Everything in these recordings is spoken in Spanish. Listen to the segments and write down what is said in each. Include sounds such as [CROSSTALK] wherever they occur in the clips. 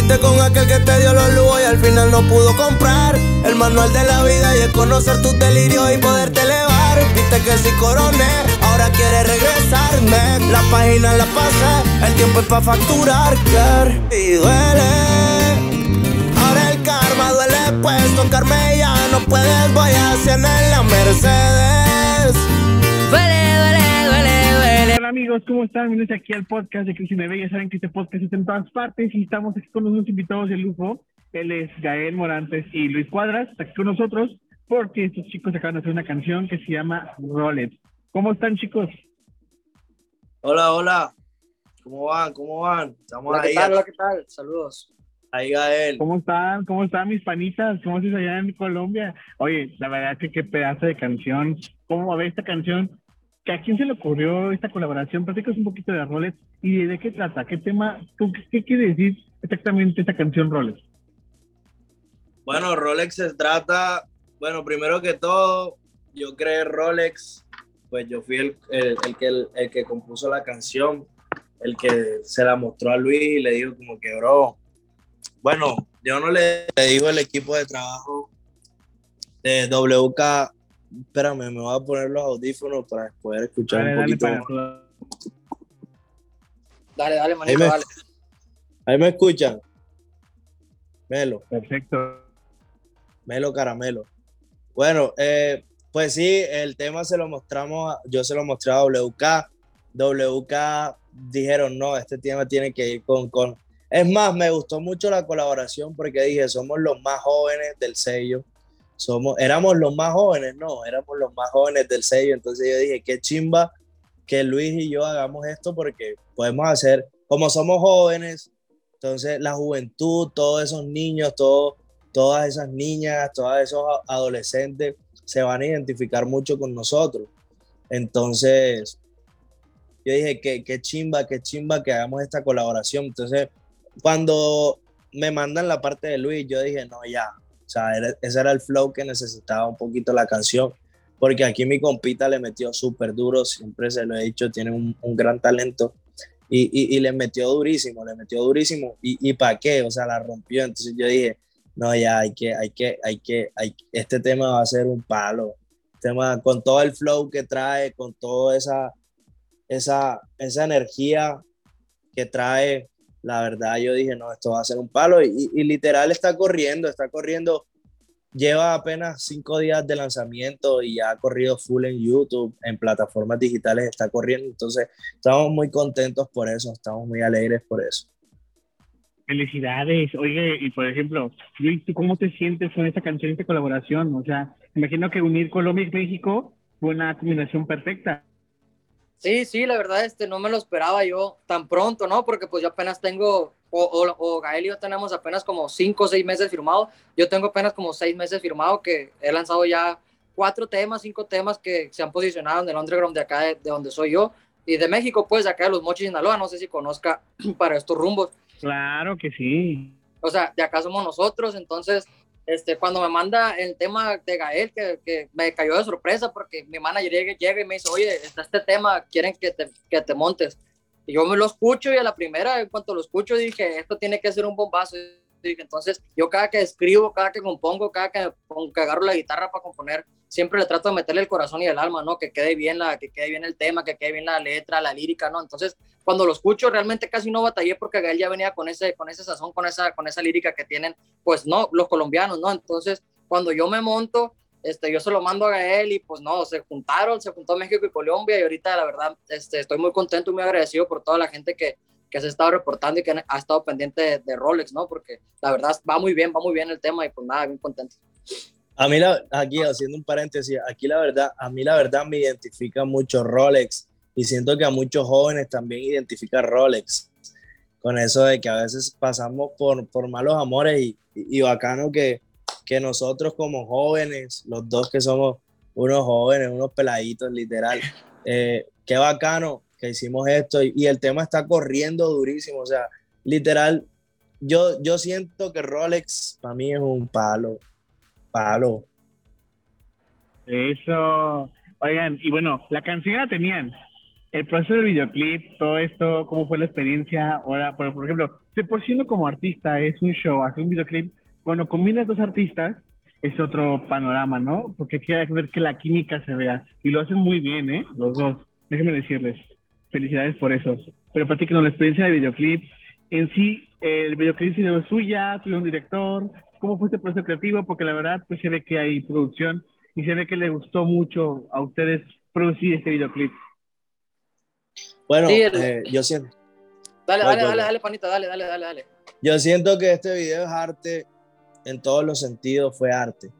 fuiste con aquel que te dio los lujos y al final no pudo comprar el manual de la vida y es conocer tus delirios y poderte elevar. Viste que si coroné, ahora quiere regresarme. La página la pasé, el tiempo es para facturar, que y duele. Ahora el karma duele, pues tocarme ya no puedes. Voy a hacer en la Mercedes. Amigos, ¿cómo están? Bienvenidos aquí al podcast de Cristian TV. Ya saben que este podcast está en todas partes y estamos aquí con unos invitados de lujo. Él es Gael Morantes y Luis Cuadras, está aquí con nosotros porque estos chicos acaban de hacer una canción que se llama Rolex. ¿Cómo están chicos? Hola, hola. ¿Cómo van? ¿Cómo van? Estamos Hola, ¿qué ahí. tal? Hola, ¿qué tal? Saludos. Ahí, Gael. ¿Cómo están? ¿Cómo están mis panitas? ¿Cómo estás allá en Colombia? Oye, la verdad que qué pedazo de canción. ¿Cómo va a ver esta canción? ¿Que ¿A quién se le ocurrió esta colaboración? Platicas un poquito de Rolex y de qué trata, qué tema, qué, quiere decir exactamente esta canción Rolex. Bueno, Rolex se trata, bueno, primero que todo, yo creé Rolex, pues yo fui el, el, el que, el, el que compuso la canción, el que se la mostró a Luis y le dijo como que, bro, bueno, yo no le, le digo al equipo de trabajo de WK, espérame, me voy a poner los audífonos para poder escuchar Dale, un dale poquito para más. Dale, dale, manito, me- dale. Ahí me escuchan. Melo. Perfecto. Melo Caramelo. Bueno, eh, pues sí, el tema se lo mostramos, yo se lo mostré a WK. WK dijeron, no, este tema tiene que ir con, con... Es más, me gustó mucho la colaboración porque dije, somos los más jóvenes del sello. Somos, éramos los más jóvenes, no, éramos los más jóvenes del sello. Entonces yo dije, qué chimba que Luis y yo hagamos esto porque podemos hacer, como somos jóvenes, entonces la juventud, todos esos niños, todos todas esas niñas, todos esos adolescentes se van a identificar mucho con nosotros. Entonces, yo dije, que qué chimba, qué chimba que hagamos esta colaboración. Entonces, cuando me mandan la parte de Luis, yo dije, no, ya. O sea, era- ese era el flow que necesitaba un poquito la canción. Porque aquí mi compita le metió súper duro, siempre se lo he dicho, tiene un, un gran talento. Y, y, y le metió durísimo, le metió durísimo. ¿Y, y para qué? O sea, la rompió. Entonces yo dije, no, ya hay que, hay que, hay que, hay, este tema va a ser un palo. Tema, con todo el flow que trae, con toda esa, esa, esa energía que trae, la verdad yo dije, no, esto va a ser un palo. Y, y literal está corriendo, está corriendo. Lleva apenas cinco días de lanzamiento y ya ha corrido full en YouTube, en plataformas digitales está corriendo. Entonces, estamos muy contentos por eso, estamos muy alegres por eso. Felicidades. Oye, y por ejemplo, Luis, ¿tú cómo te sientes con esta canción, esta colaboración? O sea, imagino que unir Colombia y México fue una combinación perfecta. Sí, sí, la verdad, este, no me lo esperaba yo tan pronto, ¿no? Porque pues yo apenas tengo, o, o, o Gael y yo tenemos apenas como cinco o seis meses firmados. Yo tengo apenas como seis meses firmado que he lanzado ya cuatro temas, cinco temas que se han posicionado en el underground de acá, de, de donde soy yo. Y de México, pues, de acá de los Mochis, Sinaloa, no sé si conozca [CLEARS THROAT] para estos rumbos. Claro que sí. o sea, de acá somos nosotros, entonces, este, cuando me manda el tema de Gael, que, que me cayó de sorpresa porque mi manager llega, llega y me dice, oye, está este tema, quieren que te, que te montes. Y yo me lo escucho y a la primera, en cuanto lo escucho, dije, esto tiene que ser un bombazo. Entonces, yo cada que escribo, cada que compongo, cada que, que agarro la guitarra para componer, siempre le trato de meterle el corazón y el alma, ¿no? Que quede bien, la, que quede bien el tema, que quede bien la letra, la lírica, ¿no? Entonces, cuando lo escucho realmente casi no batallé porque Gael ya venía con ese, con ese sazón, con esa, con esa lírica que tienen, pues no, los colombianos, ¿no? Entonces, cuando yo me monto, este, yo se lo mando a Gael y pues no, se juntaron, se juntó México y Colombia y ahorita la verdad este, estoy muy contento y muy agradecido por toda la gente que, que se ha estado reportando y que ha estado pendiente de, de Rolex, ¿no? Porque la verdad va muy bien, va muy bien el tema y pues nada, bien contento. A mí, la, aquí haciendo un paréntesis, aquí la verdad, a mí la verdad me identifica mucho Rolex y siento que a muchos jóvenes también identifica Rolex con eso de que a veces pasamos por, por malos amores y, y, y bacano que, que nosotros como jóvenes, los dos que somos unos jóvenes, unos peladitos literal, eh, qué bacano que hicimos esto y, el tema está corriendo durísimo, o sea, literal, yo, yo siento que Rolex para mí es un palo, palo. Eso. Oigan, y bueno, la canción la tenían. El proceso del videoclip, todo esto, cómo fue la experiencia. Ahora, por, por ejemplo, si por siendo como artista es un show, hacer un videoclip, cuando combinas dos artistas, es otro panorama, ¿no? Porque hay que ver que la química se vea. Y lo hacen muy bien, ¿eh? Los dos. Déjenme decirles. Felicidades por eso. Pero platíquenos la experiencia de videoclip. En sí, el videoclip es suya, tuve un director. ¿Cómo fue este proceso creativo? Porque la verdad, pues se ve que hay producción y se ve que le gustó mucho a ustedes producir este videoclip. Bueno, Sí, el- eh, yo siento. Dale, dale, dale, dale, panita, dale, dale, dale, dale. Yo siento que este video es arte en todos los sentidos, fue arte.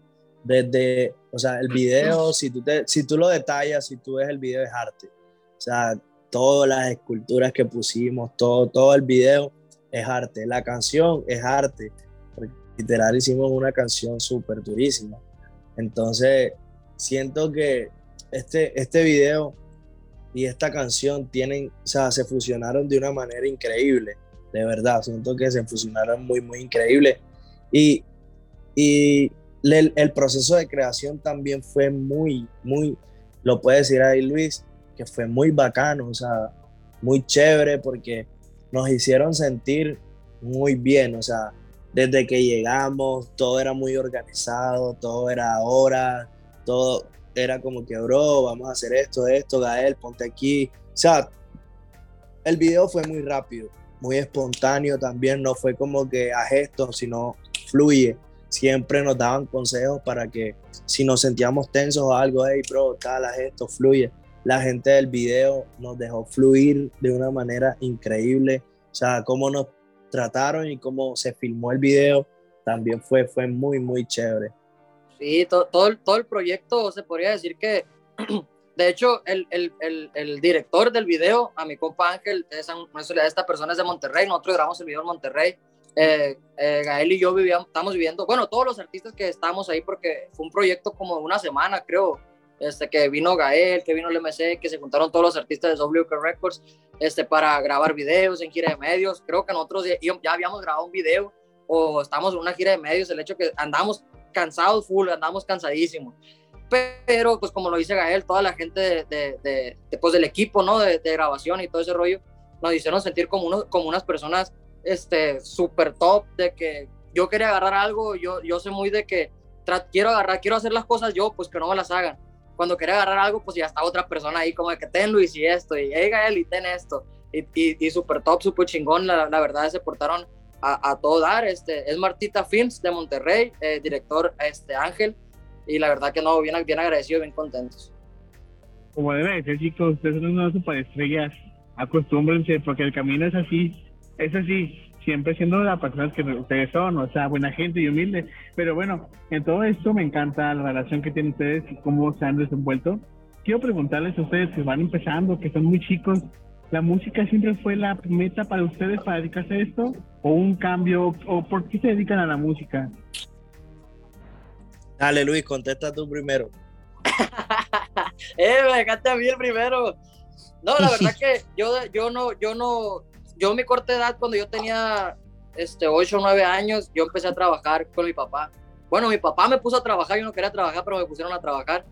Desde, o sea, el video, si tú, te, si tú lo detallas, si tú ves el video, es arte. O sea, todas las esculturas que pusimos, todo, todo el video es arte. La canción es arte. Literal hicimos una canción súper durísima. Entonces, siento que este, este video y esta canción tienen, o sea, se fusionaron de una manera increíble de verdad, siento que se fusionaron muy, muy increíble. Y, y el, el proceso de creación también fue muy, muy, lo puede decir ahí Luis, fue muy bacano, o sea, muy chévere porque nos hicieron sentir muy bien, o sea, desde que llegamos, todo era muy organizado, todo era ahora, todo era como que, bro, vamos a hacer esto, esto, Gael, ponte aquí. O sea, el video fue muy rápido, muy espontáneo también, no fue como que a gestos, sino fluye. Siempre nos daban consejos para que si nos sentíamos tensos o algo, hey, bro, tal, haz esto, fluye. La gente del video nos dejó fluir de una manera increíble. O sea, cómo nos trataron y cómo se filmó el video también fue, fue muy, muy chévere. Sí, to- todo, el- todo el proyecto se podría decir que, [CLEARS THROAT] de hecho, el, el, el, el director del video, a mi compa Ángel, esa, esta persona es de Monterrey, nosotros grabamos el video en Monterrey. Eh, eh, Gael y yo vivíamos, estamos viviendo, bueno, todos los artistas que estábamos ahí, porque fue un proyecto como una semana, creo, este, que vino Gael, que vino el MC, que se juntaron todos los artistas de WK Records este, para grabar videos en gira de medios. Creo que nosotros ya, ya habíamos grabado un video o estamos en una gira de medios, el hecho que andamos cansados full, andamos cansadísimos. Pero, pues como lo dice Gael, toda la gente de, de, de- de, pues, del equipo, ¿no? De, grabación y todo ese rollo, nos hicieron sentir como, unos, como unas personas este, súper top, de que yo quería agarrar algo, yo, yo soy muy de que quiero agarrar, quiero hacer las cosas yo, pues que no me las hagan. Cuando quería agarrar algo, pues ya está otra persona ahí, como de que ten Luis y esto, y hey Gael y ten esto. Y, y, súper top, súper chingón, la, la verdad se portaron a, todo dar. Este, es Martita Films de Monterrey, eh, director este, Ángel, y la verdad que no, bien, bien agradecido, bien contentos. Como debe de ser, chicos, ustedes son unas superestrellas. Acostúmbrense, porque el camino es así, es así, siempre siendo las personas que ustedes son, o sea, buena gente y humilde. Pero bueno, en todo esto me encanta la relación que tienen ustedes y cómo se han desenvuelto. Quiero preguntarles a ustedes que van empezando, que son muy chicos, ¿la música siempre fue la meta para ustedes para dedicarse a esto? ¿O un cambio? ¿O por qué se dedican a la música? Dale, Luis, contesta tú primero. [LAUGHS] eh, me dejaste a mí el primero. No, la verdad que yo, yo no, yo no, yo mi corta edad, cuando yo tenía este, 8 o 9 años, yo empecé a trabajar con mi papá. Bueno, mi papá me puso a trabajar, yo no quería trabajar, pero me pusieron a trabajar.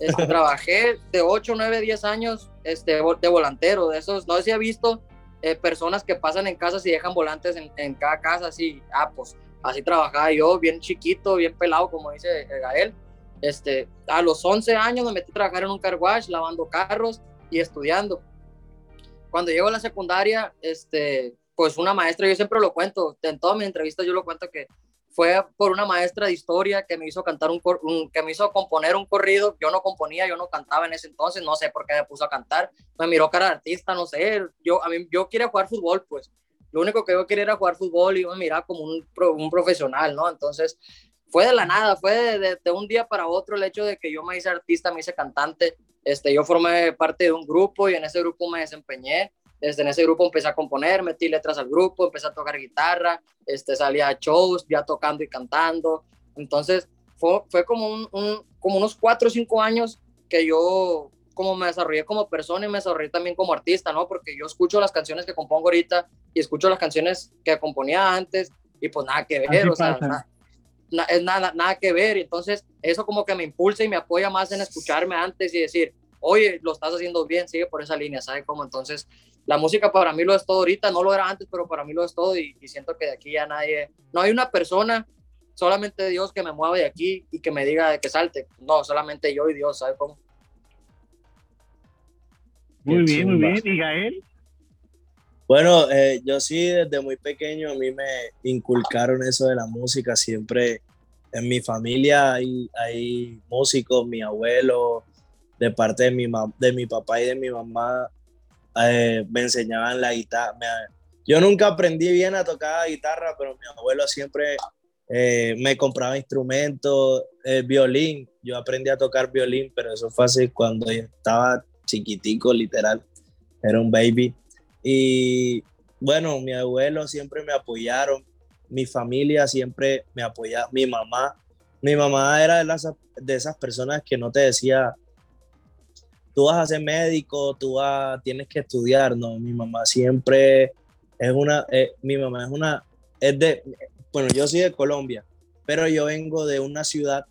Este, [LAUGHS] trabajé de 8, 9, 10 años este, de volantero, de esos, no sé si ha visto eh, personas que pasan en casas y dejan volantes en, en cada casa, así, ah, pues así trabajaba yo, bien chiquito, bien pelado, como dice eh, Gael. Este, a los 11 años me metí a trabajar en un car wash, lavando carros y estudiando. Cuando llego a la secundaria, este, pues una maestra, yo siempre lo cuento, en todas mis entrevistas yo lo cuento que fue por una maestra de historia que me hizo cantar un, un- que me hizo componer un corrido. Yo no componía, yo no cantaba en ese entonces, no sé por qué me puso a cantar. Me miró cara de artista, no sé. Yo, a mí, yo quería jugar fútbol, pues. Lo único que yo quería era jugar fútbol y me miraba como un, un profesional, ¿no? Entonces, fue de la nada, fue de, de- de un día para otro el hecho de que yo me hice artista, me hice cantante. Este, yo formé parte de un grupo y en ese grupo me desempeñé. Desde en ese grupo empecé a componer, metí letras al grupo, empecé a tocar guitarra, este, salía a shows, ya tocando y cantando. Entonces, fue, fue como, un, un- como unos cuatro o cinco años que yo como me desarrollé como persona y me desarrollé también como artista, ¿no? Porque yo escucho las canciones que compongo ahorita y escucho las canciones que componía antes y pues nada que ver, Así o sea, pasa. Na- es nada, nada que ver. Entonces, eso como que me impulsa y me apoya más en escucharme antes y decir, oye, lo estás haciendo bien, sigue por esa línea, ¿sabes cómo? Entonces, la música para mí lo es todo ahorita, no lo era antes, pero para mí lo es todo y, y siento que de aquí ya nadie, no hay una persona, solamente Dios que me mueva de aquí y que me diga de que salte. No, solamente yo y Dios, ¿sabes cómo? Muy bien, muy bien. ¿Y Gael? Bueno, eh, yo sí desde muy pequeño a mí me inculcaron eso de la música. Siempre en mi familia hay, hay músicos, mi abuelo, de parte de mi, de mi papá y de mi mamá, eh, me enseñaban la guitarra. Yo nunca aprendí bien a tocar la guitarra, pero mi abuelo siempre eh, me compraba instrumentos, eh, violín. Yo aprendí a tocar violín, pero eso fue así cuando estaba chiquitico, literal. Era un baby. Y bueno, mi abuelo siempre me apoyaron, mi familia siempre me apoyaba, mi mamá. Mi mamá era de, las, de esas personas que no te decía, tú vas a ser médico, tú vas, tienes que estudiar. No, mi mamá siempre es una, eh, mi mamá es una, es de, bueno, yo soy de Colombia, pero yo vengo de una ciudad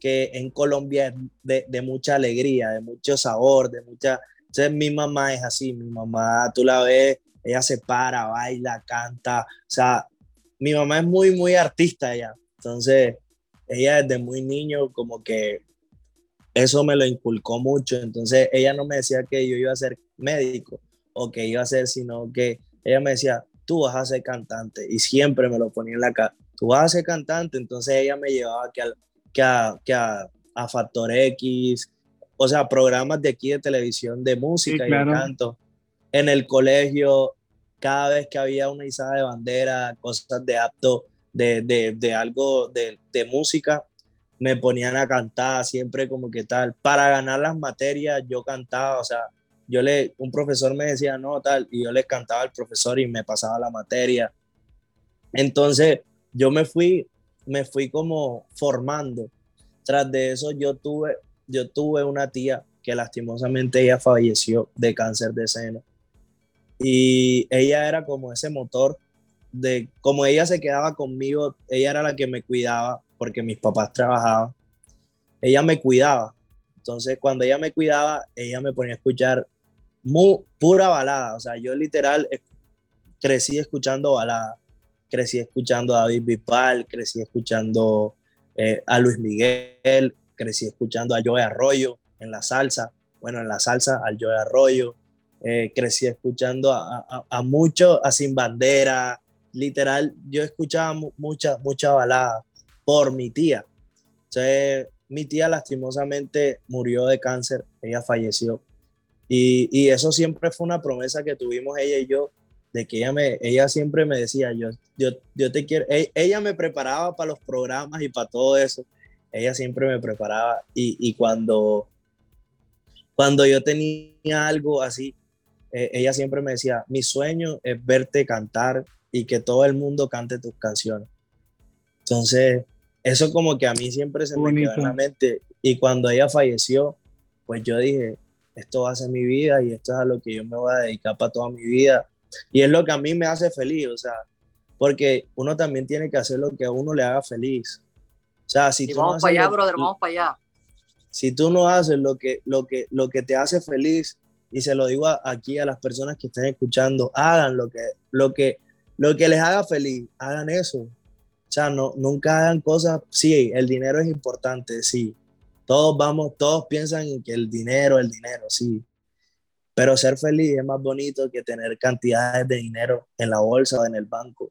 que en Colombia es de, de mucha alegría, de mucho sabor, de mucha... Entonces mi mamá es así, mi mamá, tú la ves, ella se para, baila, canta, o sea, mi mamá es muy, muy artista ella. Entonces, ella desde muy niño como que eso me lo inculcó mucho. Entonces, ella no me decía que yo iba a ser médico o que iba a ser, sino que ella me decía, tú vas a ser cantante. Y siempre me lo ponía en la cara, tú vas a ser cantante. Entonces, ella me llevaba que, al, que, a, que a, a Factor X, o sea, programas de aquí de televisión de música Sí, claro. y de canto. En el colegio, cada vez que había una izada de bandera, cosas de apto, de, de, de algo de, de música, me ponían a cantar siempre como que tal. Para ganar las materias yo cantaba, o sea, yo le, un profesor me decía no, tal, y yo le cantaba al profesor y me pasaba la materia. Entonces yo me fui, me fui como formando. Tras de eso yo tuve, yo tuve una tía que lastimosamente ella falleció de cáncer de seno. Y ella era como ese motor de, como ella se quedaba conmigo, ella era la que me cuidaba porque mis papás trabajaban. Ella me cuidaba. Entonces, cuando ella me cuidaba, ella me ponía a escuchar muy, pura balada. O sea, yo literal crecí escuchando balada. Crecí escuchando a David Bisbal, crecí escuchando eh, a Luis Miguel, crecí escuchando a Joe Arroyo en la salsa. Bueno, en la salsa, al Joe Arroyo. Eh, crecí escuchando a, a, a mucho, a Sin Bandera. Literal, yo escuchaba mu- mucha, mucha balada por mi tía. Entonces, mi tía lastimosamente murió de cáncer, ella falleció. Y, y eso siempre fue una promesa que tuvimos ella y yo, de que ella, me, ella siempre me decía, yo, yo, yo te quiero, e- ella me preparaba para los programas y para todo eso, ella siempre me preparaba y, y cuando, cuando yo tenía algo así, eh, ella siempre me decía, mi sueño es verte cantar y que todo el mundo cante tus canciones. Entonces, eso como que a mí siempre se me quedó en la mente. Y cuando ella falleció, pues yo dije, esto va a ser mi vida y esto es a lo que yo me voy a dedicar para toda mi vida. Y es lo que a mí me hace feliz, o sea, porque uno también tiene que hacer lo que a uno le haga feliz. Sea, si Y tú no vamos haces para allá, lo- brother, vamos para allá. si tú no haces lo que, lo que, lo que te hace feliz, y se lo digo a- aquí a las personas que estén escuchando, hagan lo que, lo que, lo que les haga feliz, hagan eso. O sea, no, nunca hagan cosas, sí, el dinero es importante, sí. Todos vamos, todos piensan en que el dinero, el dinero, sí. Pero ser feliz es más bonito que tener cantidades de dinero en la bolsa o en el banco.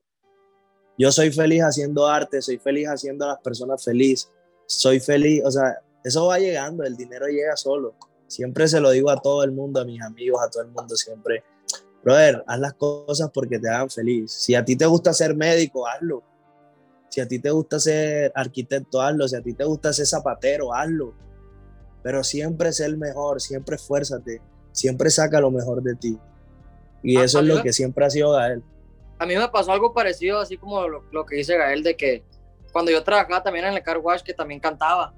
Yo soy feliz haciendo arte, soy feliz haciendo a las personas feliz, soy feliz, o sea, eso va llegando, el dinero llega solo. Siempre se lo digo a todo el mundo, a mis amigos, a todo el mundo, siempre. Brother, haz las cosas porque te hagan feliz. Si a ti te gusta ser médico, hazlo. Si a ti te gusta ser arquitecto, hazlo. Si a ti te gusta ser zapatero, hazlo. Pero siempre sé el mejor, siempre esfuérzate, siempre saca lo mejor de ti. Y Ah, eso es lo que siempre ha sido Gael. A mí me pasó algo parecido, así como lo, lo que dice Gael, de que cuando yo trabajaba también en el car wash, que también cantaba,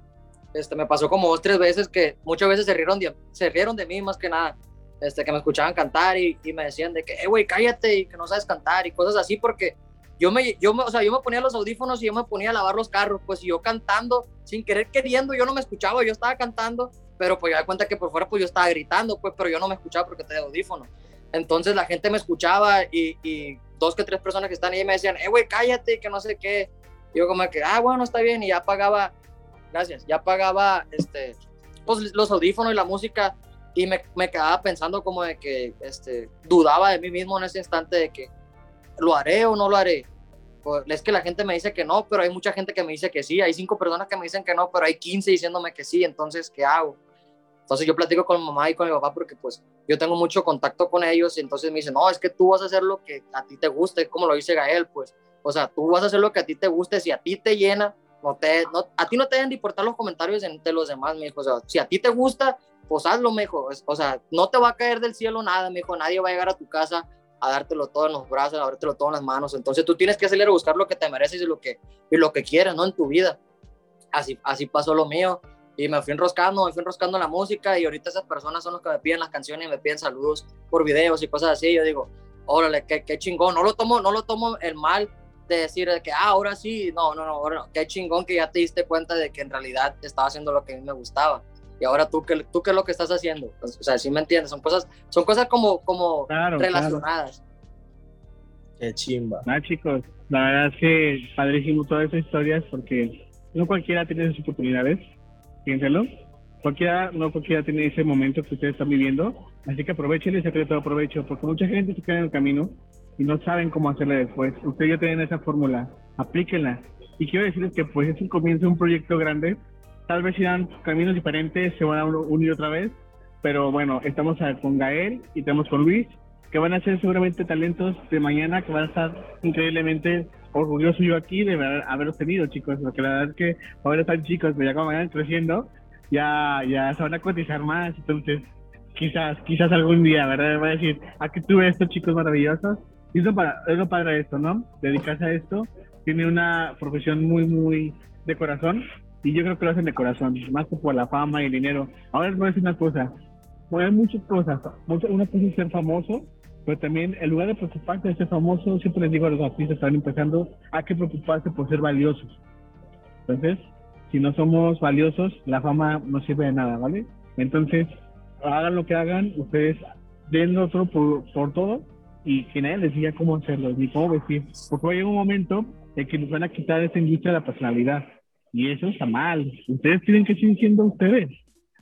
este, me pasó como dos, tres veces que muchas veces se rieron de, se rieron de mí más que nada, este, que me escuchaban cantar y, y me decían de que, eh, güey, cállate y que no sabes cantar y cosas así, porque yo me, yo me, o sea, yo me ponía los audífonos y yo me ponía a lavar los carros, pues yo cantando, sin querer queriendo, yo no me escuchaba, yo estaba cantando, pero pues ya da cuenta que por fuera pues yo estaba gritando, pues, pero yo no me escuchaba porque tenía audífonos. Entonces la gente me escuchaba y, dos que tres personas que están ahí me decían, eh, güey, cállate, que no sé qué. Y yo como que, ah, bueno, está bien, y ya pagaba, gracias, ya pagaba, este, pues los audífonos y la música y me, me quedaba pensando como de que, este, dudaba de mí mismo en ese instante de que, ¿lo haré o no lo haré? Pues es que la gente me dice que no, pero hay mucha gente que me dice que sí. Hay cinco personas que me dicen que no, pero hay 15 diciéndome que sí. Entonces, ¿qué hago? Entonces yo platico con mi mamá y con mi papá porque pues yo tengo mucho contacto con ellos y entonces me dicen, no, es que tú vas a hacer lo que a ti te guste, como lo dice Gael, pues, o sea, tú vas a hacer lo que a ti te guste, si a ti te llena, no te, no, a ti no te deben de importar los comentarios de, los demás, mi hijo, o sea, si a ti te gusta, pues hazlo, mejor, o sea, no te va a caer del cielo nada, mi hijo, nadie va a llegar a tu casa a dártelo todo en los brazos, a dártelo todo en las manos. Entonces tú tienes que salir a buscar lo que te mereces y lo que, y lo que quieres, ¿no? En tu vida. Así, así pasó lo mío. Y me fui enroscando, me fui enroscando la música y ahorita esas personas son los que me piden las canciones y me piden saludos por videos y cosas así. Yo digo, órale, qué, qué chingón. No lo tomo, no lo tomo el mal de decir que, ah, ahora sí, no, no, no, qué chingón que ya te diste cuenta de que en realidad estaba haciendo lo que a mí me gustaba y ahora tú qué, tú qué es lo que estás haciendo. O sea, sí me entiendes, son cosas, son cosas como, como relacionadas. Qué chimba. Nada, chicos, la verdad es que padrísimo todas esas historias porque no cualquiera tiene esas oportunidades, piénselo. Cualquiera, no cualquiera tiene ese momento que ustedes están viviendo, así que aprovechen ese secreto de aprovecho, porque mucha gente se queda en el camino y no saben cómo hacerle después. Ustedes ya tienen esa fórmula, aplíquenla. Y quiero decirles que pues es un comienzo de un proyecto grande, tal vez irán caminos diferentes, se van a unir otra vez, pero bueno, estamos con Gael y estamos con Luis, que van a ser seguramente talentos de mañana, que van a estar increíblemente orgulloso yo aquí de haberlos tenido, chicos, porque la verdad es que ahora están chicos, pero ya como vayan creciendo, ya, ya se van a cotizar más, entonces quizás, quizás algún día, ¿verdad? Va a decir, aquí tuve estos chicos maravillosos, y eso para, es lo padre de esto, ¿no? Dedicarse a esto, tiene una profesión muy, muy de corazón, y yo creo que lo hacen de corazón, más que por la fama y el dinero. Ahora a decir una cosa, hay muchas cosas. Una cosa es ser famoso, pero también en lugar de preocuparse de ser famoso, siempre les digo a los artistas que están empezando, hay que preocuparse por ser valiosos. Entonces, si no somos valiosos, la fama no sirve de nada, ¿vale? Entonces, hagan lo que hagan, ustedes den otro por, por todo y que nadie les diga cómo hacerlo, ni cómo vestir. Porque va a llegar un momento en que nos van a quitar esa industria de la personalidad y eso está mal. Ustedes tienen que seguir siendo ustedes.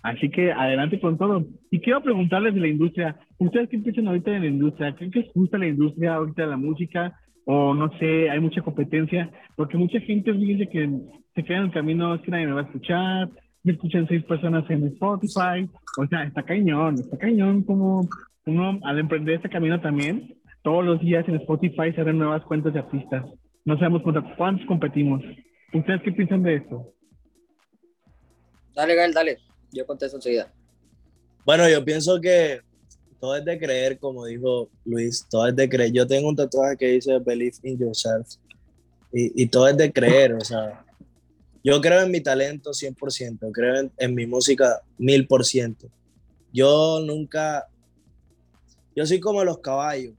Así que adelante con todo. Y quiero preguntarles de la industria. ¿Ustedes qué piensan ahorita en la industria? ¿Creen que les gusta la industria ahorita de la música? O no sé, hay mucha competencia. Porque mucha gente dice que se queda en el camino, es que nadie me va a escuchar. Me escuchan seis personas en Spotify. O sea, está cañón, está cañón como uno al emprender este camino también. Todos los días en Spotify se abren nuevas cuentas de artistas. No sabemos cuántos competimos. ¿Ustedes qué piensan de esto? Dale, Gael, dale. Yo contesto enseguida. Bueno, yo pienso que todo es de creer, como dijo Luis, todo es de creer. Yo tengo un tatuaje que dice Believe in yourself. Y, y todo es de creer, o sea, yo creo en mi talento 100%, creo en, en mi música 1000%. Yo nunca, yo soy como los caballos.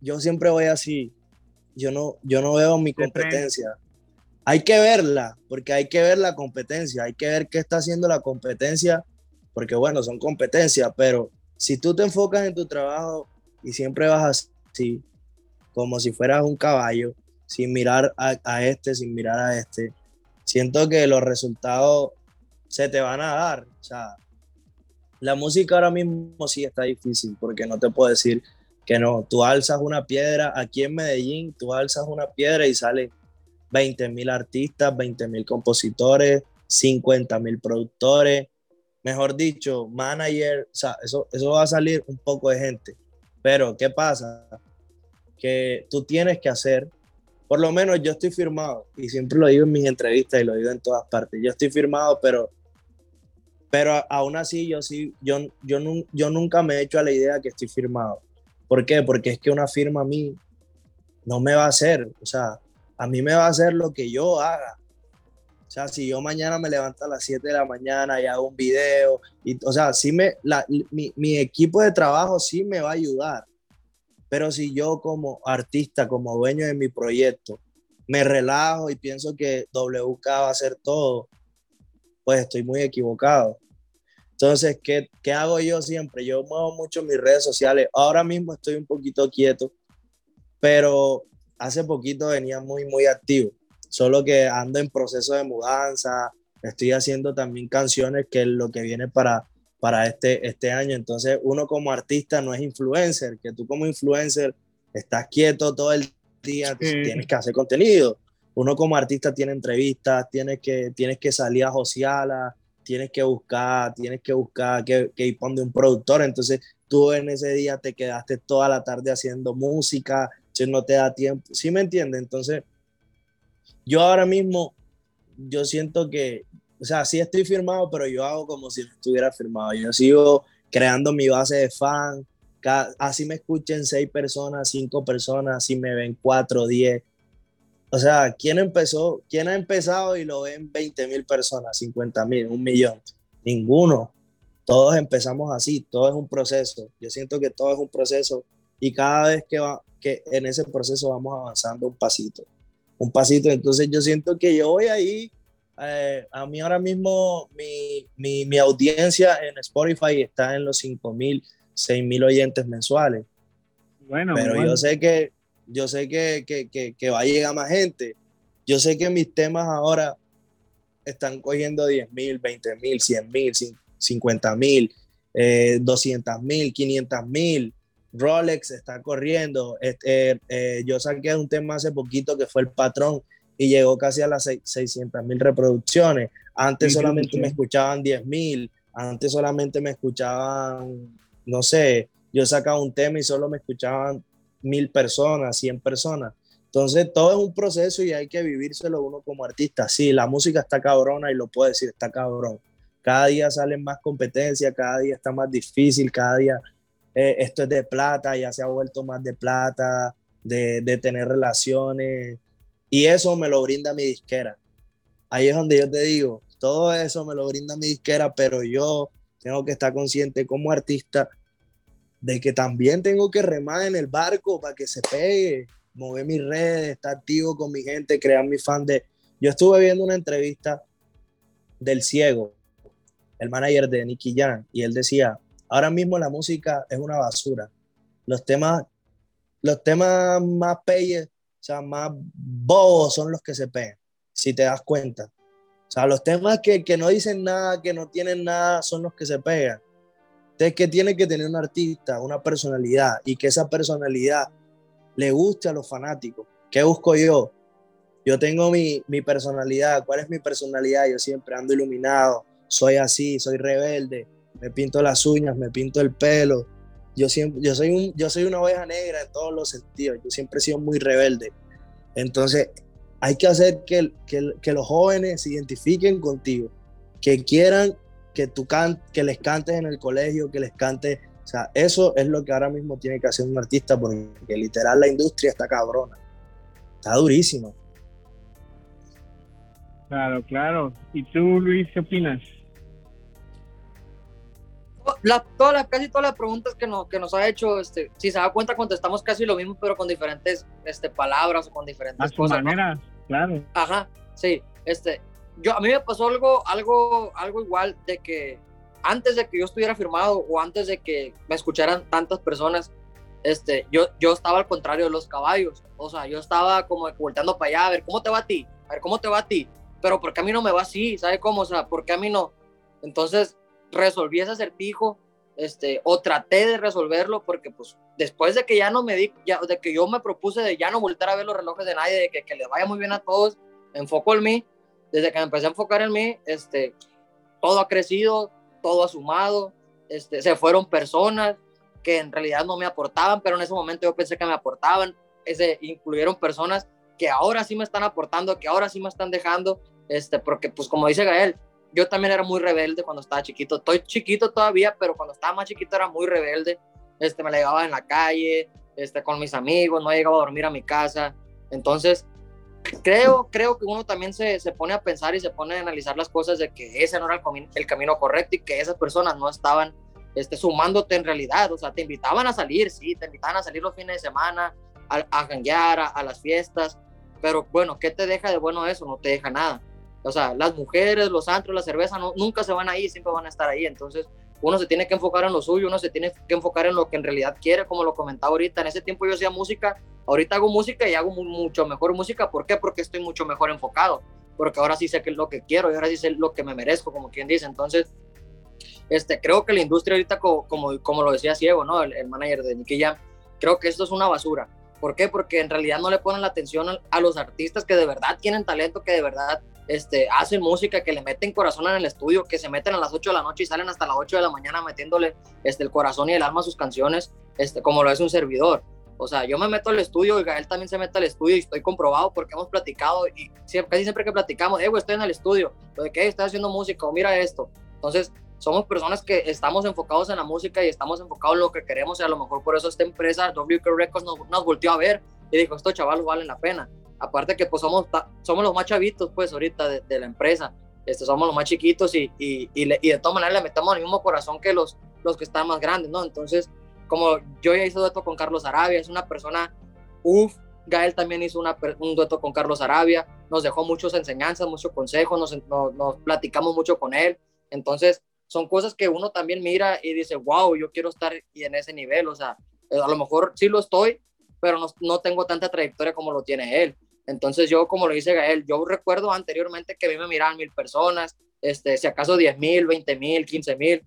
Yo siempre voy así, yo no, yo no veo mi competencia. Hay que verla, porque hay que ver la competencia, hay que ver qué está haciendo la competencia, porque bueno, son competencias, pero si tú te enfocas en tu trabajo y siempre vas así, como si fueras un caballo, sin mirar a, este, sin mirar a este, siento que los resultados se te van a dar. O sea, la música ahora mismo sí está difícil, porque no te puedo decir que no, tú alzas una piedra, aquí en Medellín, tú alzas una piedra y salen 20 mil artistas, 20 mil compositores, 50 mil productores, mejor dicho, manager, o sea, eso, eso va a salir un poco de gente. Pero, ¿qué pasa? Que tú tienes que hacer, por lo menos yo estoy firmado, y siempre lo digo en mis entrevistas y lo digo en todas partes, yo estoy firmado, pero, pero aún así yo sí, yo, yo, yo nunca me he hecho a la idea que estoy firmado. ¿Por qué? Porque es que una firma a mí no me va a hacer, o sea, a mí me va a hacer lo que yo haga. O sea, si yo mañana me levanto a las 7 de la mañana y hago un video, y, o sea, sí me, mi, mi, equipo de trabajo sí me va a ayudar, Pero si yo como artista, como dueño de mi proyecto, me relajo y pienso que WK va a hacer todo, pues estoy muy equivocado. Entonces, ¿qué, ¿qué, hago yo siempre? Yo muevo mucho mis redes sociales. Ahora mismo estoy un poquito quieto, pero hace poquito venía muy, muy activo. Solo que ando en proceso de mudanza, estoy haciendo también canciones que es lo que viene para, para este, este año. Entonces, uno como artista no es influencer, que tú como influencer estás quieto todo el día, tienes que hacer contenido. Uno como artista tiene entrevistas, tienes que, tienes que salir a josearla, tienes que buscar, tienes que buscar que, que de un productor. Entonces, tú en ese día te quedaste toda la tarde haciendo música, si no te da tiempo. ¿Sí me entiendes? Entonces, yo ahora mismo, yo siento que, o sea, sí estoy firmado, pero yo hago como si estuviera firmado. Yo sigo creando mi base de fan. así me escuchen seis personas, cinco personas, así me ven cuatro, diez. O sea, ¿quién empezó? ¿Quién ha empezado y lo ven 20 mil personas, 50 mil, un millón? Ninguno. Todos empezamos así, todo es un proceso. Yo siento que todo es un proceso y cada vez que, va, que en ese proceso vamos avanzando un pasito, un pasito. Entonces yo siento que yo voy ahí, eh, a mí ahora mismo mi, mi, mi, audiencia en Spotify está en los 5 mil, 6 mil oyentes mensuales. Bueno, pero yo sé que yo sé que, que, que, va a llegar más gente. Yo sé que mis temas ahora están cogiendo 10 mil, 20 mil, 100 mil, 50 mil, 200 eh, mil, 500 mil. Rolex está corriendo. Este, eh, yo saqué un tema hace poquito que fue el patrón y llegó casi a las 600 mil reproducciones. Antes solamente me escuchaban 10 mil, antes solamente me escuchaban, no sé, yo sacaba un tema y solo me escuchaban mil personas, cien personas. Entonces, todo es un proceso y hay que vivírselo uno como artista. Sí, la música está cabrona y lo puedo decir, está cabrón. Cada día salen más competencia, cada día está más difícil, cada día eh, esto es de plata, ya se ha vuelto más de plata, de, tener relaciones. Y eso me lo brinda mi disquera. Ahí es donde yo te digo, todo eso me lo brinda mi disquera, pero yo tengo que estar consciente como artista de que también tengo que remar en el barco para que se pegue, mover mis redes, estar activo con mi gente, crear mi fan de... Yo estuve viendo una entrevista del ciego, el manager de Nicky Jam, y él decía, ahora mismo la música es una basura. Los temas, los temas más peyes, o sea, más bobos son los que se pegan, si te das cuenta. O sea, los temas que, que no dicen nada, que no tienen nada, son los que se pegan. Entonces, ¿qué tiene que tener un artista? Una personalidad y que esa personalidad le guste a los fanáticos. ¿Qué busco yo? Yo tengo mi, mi personalidad. ¿Cuál es mi personalidad? Yo siempre ando iluminado, soy así, soy rebelde, me pinto las uñas, me pinto el pelo. Yo, siempre, yo, soy, un, yo soy una oveja negra en todos los sentidos. Yo siempre he sido muy rebelde. Entonces, hay que hacer que, que, que los jóvenes se identifiquen contigo, que quieran que, tú can, que les cantes en el colegio, que les cantes. O sea, eso es lo que ahora mismo tiene que hacer un artista, porque literal la industria está cabrona. Está durísima. Claro, claro. ¿Y tú, Luis, qué opinas? La, todas las, casi todas las preguntas que, no, que nos ha hecho, este, si se da cuenta, contestamos casi lo mismo, pero con diferentes este, palabras o con diferentes a cosas. manera, claro. Ajá, sí. Este, yo, a mí me pasó algo, algo, algo igual de que antes de que yo estuviera firmado o antes de que me escucharan tantas personas, este, yo, yo estaba al contrario de los caballos. O sea, yo estaba como volteando para allá, a ver cómo te va a ti, a ver cómo te va a ti. Pero ¿por qué a mí no me va así? ¿Sabe cómo? O sea, ¿por qué a mí no? Entonces resolví ese acertijo, este, o traté de resolverlo porque pues después de que ya no me di, ya, de que yo me propuse de ya no volver a ver los relojes de nadie, de que, que les vaya muy bien a todos, enfoco en mí, desde que me empecé a enfocar en mí, este, todo ha crecido, todo ha sumado, este, se fueron personas que en realidad no me aportaban, pero en ese momento yo pensé que me aportaban, ese, incluyeron personas que ahora sí me están aportando, que ahora sí me están dejando, este, porque pues como dice Gael, yo también era muy rebelde cuando estaba chiquito, estoy chiquito todavía, pero cuando estaba más chiquito era muy rebelde, este, me la llevaba en la calle, este, con mis amigos, no llegaba a dormir a mi casa, entonces creo, creo que uno también se, se, pone a pensar y se pone a analizar las cosas de que ese no era el, el, camino correcto y que esas personas no estaban este, sumándote en realidad, o sea, te invitaban a salir, sí, te invitaban a salir los fines de semana, a, a a, a las fiestas, pero bueno, ¿qué te deja de bueno eso? No te deja nada. O sea, las mujeres, los antros, la cerveza, no, nunca se van ahí, siempre van a estar ahí. Entonces, uno se tiene que enfocar en lo suyo, uno se tiene que enfocar en lo que en realidad quiere, como lo comentaba ahorita. En ese tiempo yo hacía música, ahorita hago música y hago mu- mucho mejor música. ¿Por qué? Porque estoy mucho mejor enfocado. Porque ahora sí sé que es lo que quiero y ahora sí sé lo que me merezco, como quien dice. Entonces, este, creo que la industria ahorita, co- como, como, lo decía Ciego, ¿no? El, el manager de Nicky Jam, creo que esto es una basura. ¿Por qué? Porque en realidad no le ponen la atención a, a los artistas que de verdad tienen talento, que de verdad este, hacen música, que le meten corazón en el estudio, que se meten a las 8 de la noche y salen hasta las 8 de la mañana metiéndole este, el corazón y el alma a sus canciones, este, como lo es un servidor. O sea, yo me meto al estudio y Gael también se mete al estudio y estoy comprobado porque hemos platicado y siempre, casi siempre que platicamos, eh, güey, estoy en el estudio, lo de que estoy haciendo música o mira esto. Entonces, somos personas que estamos enfocados en la música y estamos enfocados en lo que queremos y a lo mejor por eso esta empresa, WK Records, nos, nos volteó a ver y dijo, estos chavalos valen la pena. Aparte que pues somos, somos los más chavitos pues ahorita de, de la empresa, este, somos los más chiquitos y, y, y, le- y de todas maneras le metemos el mismo corazón que los, los que están más grandes, ¿no? Entonces, como yo ya hice dueto con Carlos Arabia, es una persona, uff, Gael también hizo una, un dueto con Carlos Arabia, nos dejó muchas enseñanzas, muchos consejos, nos, nos, nos platicamos mucho con él, entonces son cosas que uno también mira y dice, wow, yo quiero estar en ese nivel, o sea, eh, a lo mejor sí lo estoy, pero no, no tengo tanta trayectoria como lo tiene él. Entonces yo, como lo dice Gael, yo recuerdo anteriormente que a mí me miraban mil personas, este, si acaso 10 mil, 20 mil, 15 mil,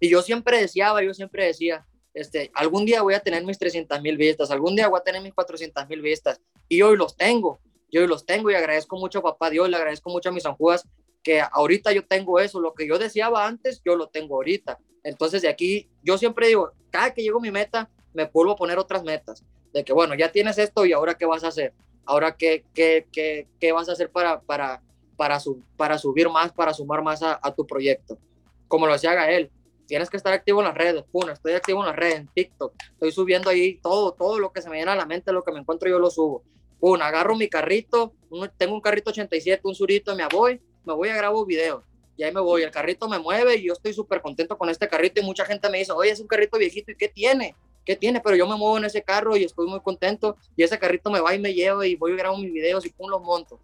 y yo siempre deseaba, yo siempre decía, este, algún día voy a tener mis 300 mil vistas, algún día voy a tener mis 400 mil vistas, y hoy los tengo, yo los tengo y agradezco mucho a papá Dios, le agradezco mucho a mis anjudas que ahorita yo tengo eso, lo que yo deseaba antes, yo lo tengo ahorita. Entonces de aquí, yo siempre digo, cada que llego a mi meta, me vuelvo a poner otras metas, de que bueno, ya tienes esto y ahora qué vas a hacer, ahora qué, qué, qué, qué vas a hacer para, para, para, su, para subir más, para sumar más a, a tu proyecto. Como lo decía Gael, tienes que estar activo en las redes, pum, estoy activo en las redes, en TikTok, estoy subiendo ahí todo, todo lo que se me viene a la mente, lo que me encuentro yo lo subo. Pum, agarro mi carrito, tengo un carrito 87, un surito, me voy, me voy a grabo videos. Y ahí me voy, el carrito me mueve y yo estoy súper contento con este carrito y mucha gente me dice, oye, es un carrito viejito, ¿y qué tiene? ¿Qué tiene? Pero yo me muevo en ese carro y estoy muy contento y ese carrito me va y me lleva y voy y grabo mis videos y pum, los monto.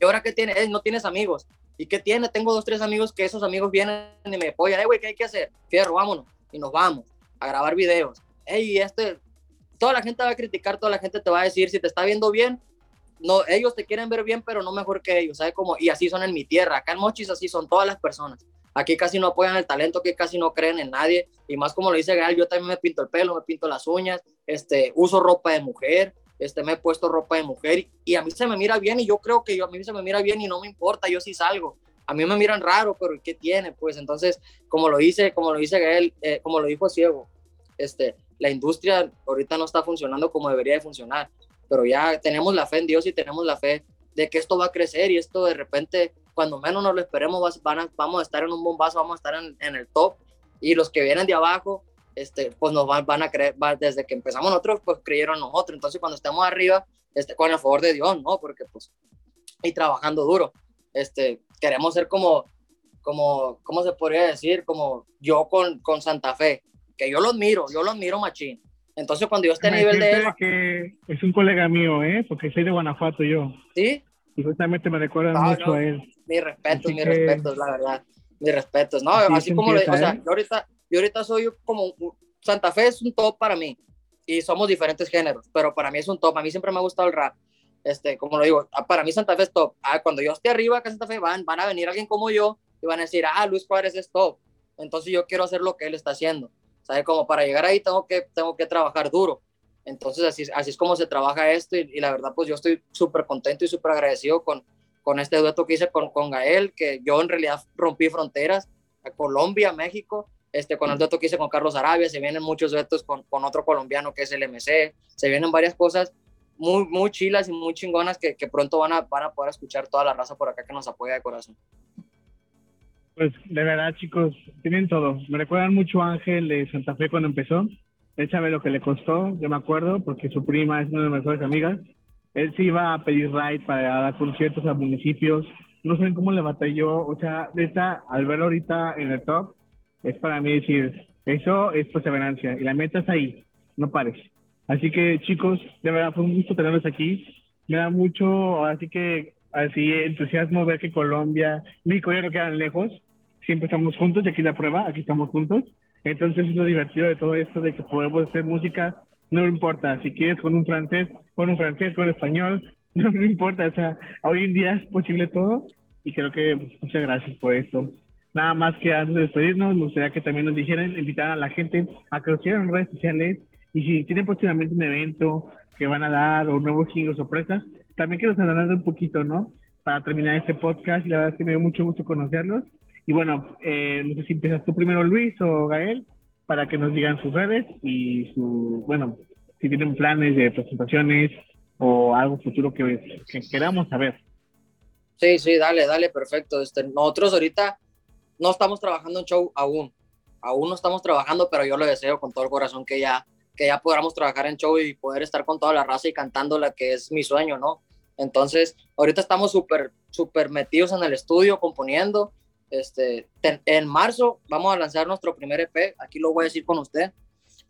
¿Y ahora qué tiene? No tienes amigos. ¿Y qué tiene? Tengo dos, tres amigos que esos amigos vienen y me apoyan. Eh, güey, ¿qué hay que hacer? Fierro, vámonos. Y nos vamos a grabar videos. Ey, este, toda la gente va a criticar, toda la gente te va a decir, si te está viendo bien, no, ellos te quieren ver bien, pero no mejor que ellos, ¿sabes cómo? Y así son en mi tierra. Acá en Mochis así son todas las personas. Aquí casi no apoyan el talento, aquí casi no creen en nadie. Y más como lo dice Gael, yo también me pinto el pelo, me pinto las uñas, este, uso ropa de mujer, este, me he puesto ropa de mujer y, a mí se me mira bien y yo creo que yo, a mí se me mira bien y no me importa, yo sí salgo. A mí me miran raro, pero ¿qué tiene? Pues entonces, como lo dice, como lo dice Gael, eh, como lo dijo Ciego, este, la industria ahorita no está funcionando como debería de funcionar, pero ya tenemos la fe en Dios y tenemos la fe de que esto va a crecer y esto de repente, cuando menos nos lo esperemos, van a- vamos a estar en un bombazo, vamos a estar en, en el top y los que vienen de abajo, este, pues nos van, van a creer, va- desde que empezamos nosotros, pues creyeron nosotros, entonces cuando estemos arriba, este, con el favor de Dios, ¿no? Porque pues, y trabajando duro, este, queremos ser como, como, ¿cómo se podría decir? Como yo con, con Santa Fe, que yo lo admiro, yo lo admiro machín. Entonces cuando yo esté a nivel de él, que es un colega mío, ¿eh? Porque soy de Guanajuato yo. sí, Y justamente me recuerdan Ah, mucho no. a él. mis respetos, Así mis que- respetos, la verdad, mis respetos. No, Así así como, lo- o sea, yo ahorita, yo ahorita soy como, Santa Fe es un top para mí y somos diferentes géneros, pero para mí es un top, a mí siempre me ha gustado el rap. Este, como lo digo, ah, para mí Santa Fe es top. Ah, cuando yo esté arriba acá Santa Fe van, van a venir alguien como yo y van a decir, ah, Luis Juárez es top. Entonces yo quiero hacer lo que él está haciendo. ¿Sabe? Como para llegar ahí tengo que, tengo que trabajar duro. Entonces así, así es como se trabaja esto y, la verdad pues yo estoy súper contento y súper agradecido con, con este dueto que hice con, con Gael, que yo en realidad rompí fronteras a Colombia, México, este, con el dueto que hice con Carlos Arabia, se vienen muchos duetos con, con otro colombiano que es el MC, se vienen varias cosas muy, muy chilas y muy chingonas que, pronto van a, van a poder escuchar toda la raza por acá que nos apoya de corazón. Pues de verdad, chicos, tienen todo. Me recuerdan mucho Ángel de Santa Fe cuando empezó. Él sabe lo que le costó, yo me acuerdo, porque su prima es una de mis mejores amigas. Él sí iba a pedir ride para dar conciertos a municipios. No saben cómo le batalló. O sea, de esta, al verlo ahorita en el top, es para mí decir, eso es perseverancia y la meta es ahí, no pares. Así que chicos, de verdad fue un gusto tenerlos aquí. Me da mucho, así que así entusiasmo ver que Colombia, México ya no quedan lejos. Siempre estamos juntos y aquí la prueba, aquí estamos juntos. Entonces es lo divertido de todo esto de que podemos hacer música, no importa, si quieres con un francés, con un francés, con español, [LAUGHS] no, no importa, o sea, hoy en día es posible todo y creo que muchas gracias por esto. Nada más que antes de despedirnos, me gustaría que también nos dijeran, invitar a la gente a que nos sigan en redes sociales y si tienen próximamente un evento que van a dar o nuevos o sorpresas, también que nos hablaran un poquito, ¿no? Para terminar este podcast y la verdad es que me dio mucho gusto conocerlos. Y bueno, eh, no sé si empiezas tú primero, Luis o Gael, para que nos digan sus redes y su, bueno, si tienen planes de presentaciones o algo futuro que, que queramos saber. Sí, sí, dale, dale, perfecto. Este, nosotros ahorita no estamos trabajando en show aún. Aún no estamos trabajando, pero yo lo deseo con todo el corazón que ya, que ya podamos trabajar en show y poder estar con toda la raza y cantando la que es mi sueño, ¿no? Entonces, ahorita estamos súper, súper metidos en el estudio, componiendo. Este, en marzo vamos a lanzar nuestro primer EP, aquí lo voy a decir con usted.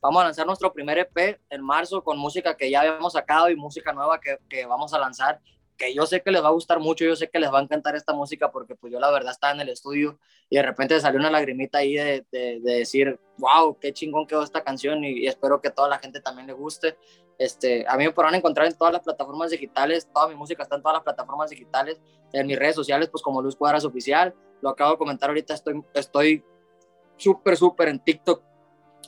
Vamos a lanzar nuestro primer EP en marzo con música que ya habíamos sacado y música nueva que, que vamos a lanzar que yo sé que les va a gustar mucho, yo sé que les va a encantar esta música porque pues yo la verdad estaba en el estudio y de repente salió una lagrimita ahí de, de, decir, wow, qué chingón quedó esta canción y, espero que toda la gente también le guste. Este, a mí me podrán encontrar en todas las plataformas digitales, toda mi música está en todas las plataformas digitales, en mis redes sociales pues como Luz Cuadras Oficial, lo acabo de comentar ahorita, estoy estoy súper, súper en TikTok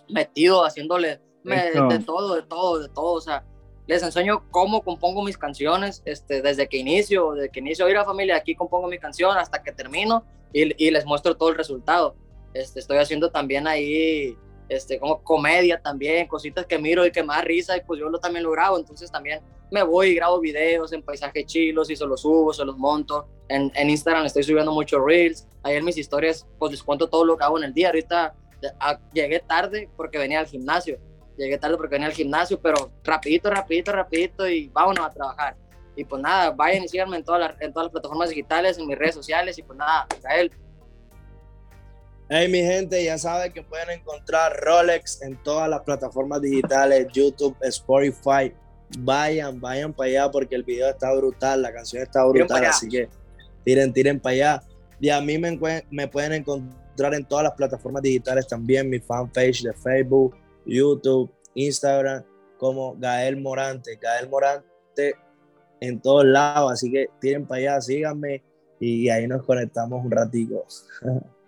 metido, haciéndole de todo, de todo, de todo, o sea, les enseño cómo compongo mis canciones, este, desde que inicio, desde que inicio a ir a familia, aquí compongo mi canción hasta que termino y, y, les muestro todo el resultado. Este, estoy haciendo también ahí, este, como comedia también, cositas que miro y que me da risa y pues yo lo, también lo grabo, entonces también me voy y grabo videos en paisajes chilos y se los subo, se los monto. En, en Instagram estoy subiendo muchos reels, ahí en mis historias pues les cuento todo lo que hago en el día. Ahorita llegué tarde porque venía al gimnasio llegué tarde porque venía al gimnasio, pero rapidito, rapidito, rapidito y vámonos a trabajar. Y pues nada, vayan y síganme en, todas las, en todas las plataformas digitales, en mis redes sociales y pues nada, Israel. Hey, mi gente, ya saben que pueden encontrar Rolex en todas las plataformas digitales, YouTube, Spotify. Vayan, vayan para allá porque el video está brutal, la canción está brutal, así que tiren, tiren para allá. Y a mí me, me pueden encontrar en todas las plataformas digitales también, mi fanpage de Facebook, YouTube, Instagram, como Gael Morante. Gael Morante en todos lados, así que tiren para allá, síganme y ahí nos conectamos un ratito. [LAUGHS]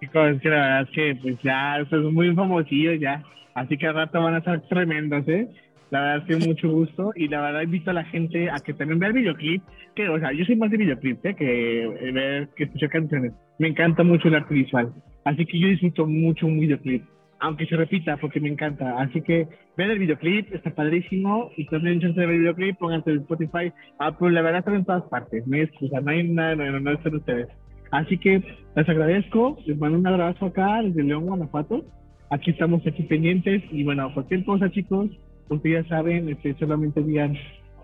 Chicos, que la verdad es que pues ya, es muy famosillo ya, así que al rato van a estar tremendos, ¿eh? La verdad es que mucho gusto y la verdad invito a la gente a que también vea el videoclip, que o sea, yo soy más de videoclip ¿eh? que ver, que escuchar canciones. Me encanta mucho el arte visual, así que yo disfruto mucho un videoclip aunque se repita, porque me encanta. Así que ven el videoclip, está padrísimo. Y también chance de ver el videoclip, pónganse en Spotify. Ah, pues la verdad están en todas partes. No, es, o sea, no hay nada, no, no, no ustedes. Así que les agradezco, les mando un abrazo acá desde León, Guanajuato. Aquí estamos aquí pendientes y bueno, cualquier cosa chicos, ustedes ya saben, este, solamente digan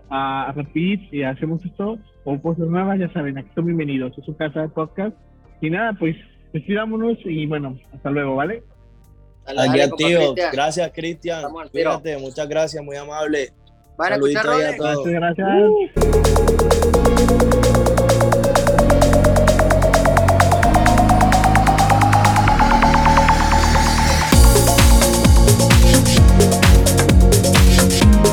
a, Rapid y hacemos esto o cosas nuevas, ya saben, aquí son bienvenidos, es su casa de podcast. Y nada, pues despidámonos y bueno, hasta luego, ¿vale? Aquí tío. Gracias, Cristian. Cuídate, muchas gracias, muy amable. Van a escuchar Gracias, gracias.